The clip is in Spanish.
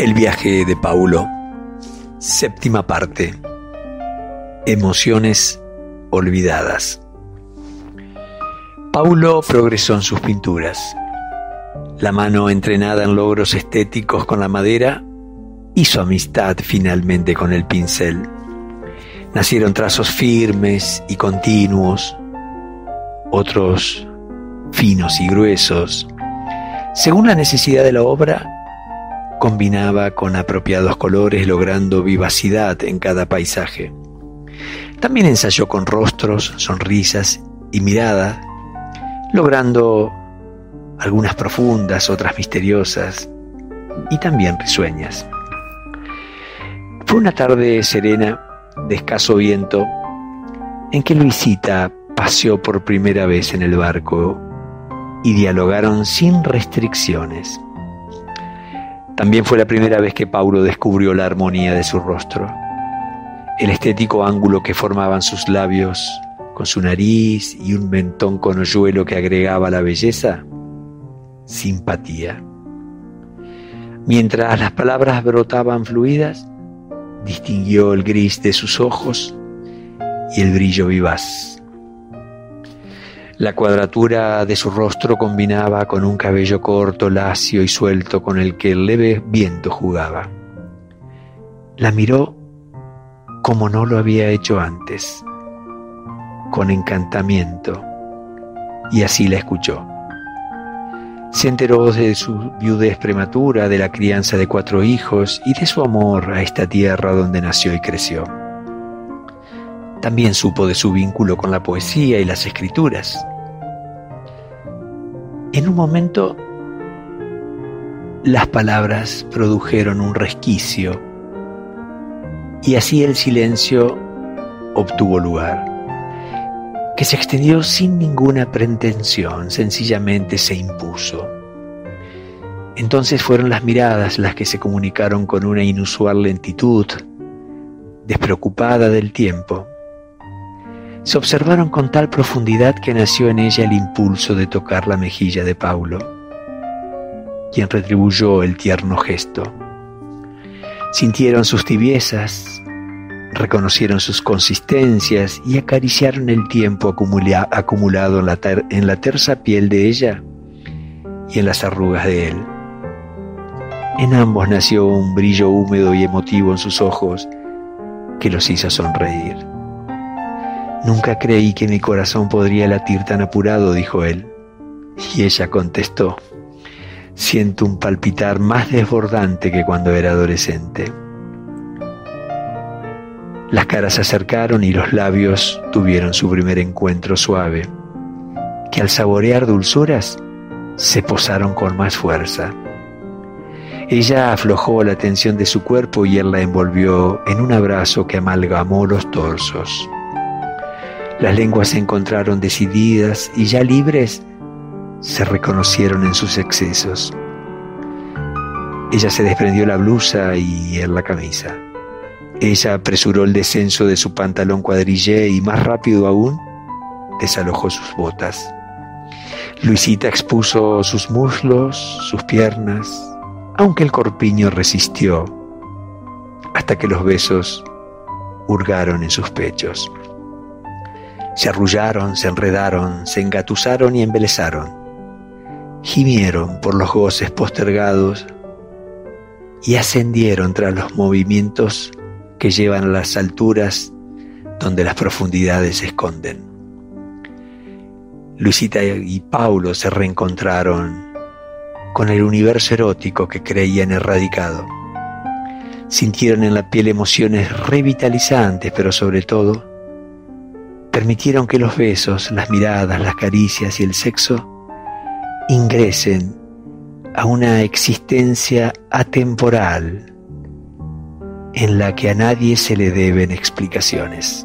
El viaje de Paulo. Séptima parte. Emociones olvidadas. Paulo progresó en sus pinturas. La mano entrenada en logros estéticos con la madera hizo amistad finalmente con el pincel. Nacieron trazos firmes y continuos, otros finos y gruesos. Según la necesidad de la obra, combinaba con apropiados colores logrando vivacidad en cada paisaje. También ensayó con rostros, sonrisas y mirada, logrando algunas profundas, otras misteriosas y también risueñas. Fue una tarde serena, de escaso viento, en que Luisita paseó por primera vez en el barco y dialogaron sin restricciones. También fue la primera vez que Paulo descubrió la armonía de su rostro, el estético ángulo que formaban sus labios con su nariz y un mentón con hoyuelo que agregaba la belleza, simpatía. Mientras las palabras brotaban fluidas, distinguió el gris de sus ojos y el brillo vivaz. La cuadratura de su rostro combinaba con un cabello corto, lacio y suelto con el que el leve viento jugaba. La miró como no lo había hecho antes, con encantamiento, y así la escuchó. Se enteró de su viudez prematura, de la crianza de cuatro hijos y de su amor a esta tierra donde nació y creció. También supo de su vínculo con la poesía y las escrituras. En un momento, las palabras produjeron un resquicio y así el silencio obtuvo lugar, que se extendió sin ninguna pretensión, sencillamente se impuso. Entonces fueron las miradas las que se comunicaron con una inusual lentitud, despreocupada del tiempo, se observaron con tal profundidad que nació en ella el impulso de tocar la mejilla de Paulo, quien retribuyó el tierno gesto. Sintieron sus tibiezas, reconocieron sus consistencias y acariciaron el tiempo acumulado en la, en la tersa piel de ella y en las arrugas de él. En ambos nació un brillo húmedo y emotivo en sus ojos que los hizo sonreír. Nunca creí que mi corazón podría latir tan apurado, dijo él. Y ella contestó, siento un palpitar más desbordante que cuando era adolescente. Las caras se acercaron y los labios tuvieron su primer encuentro suave, que al saborear dulzuras se posaron con más fuerza. Ella aflojó la tensión de su cuerpo y él la envolvió en un abrazo que amalgamó los torsos. Las lenguas se encontraron decididas y ya libres se reconocieron en sus excesos. Ella se desprendió la blusa y él la camisa. Ella apresuró el descenso de su pantalón cuadrillé y más rápido aún desalojó sus botas. Luisita expuso sus muslos, sus piernas, aunque el corpiño resistió hasta que los besos hurgaron en sus pechos. Se arrullaron, se enredaron, se engatusaron y embelezaron. Gimieron por los goces postergados y ascendieron tras los movimientos que llevan a las alturas donde las profundidades se esconden. Luisita y Paulo se reencontraron con el universo erótico que creían erradicado. Sintieron en la piel emociones revitalizantes, pero sobre todo permitieron que los besos, las miradas, las caricias y el sexo ingresen a una existencia atemporal en la que a nadie se le deben explicaciones.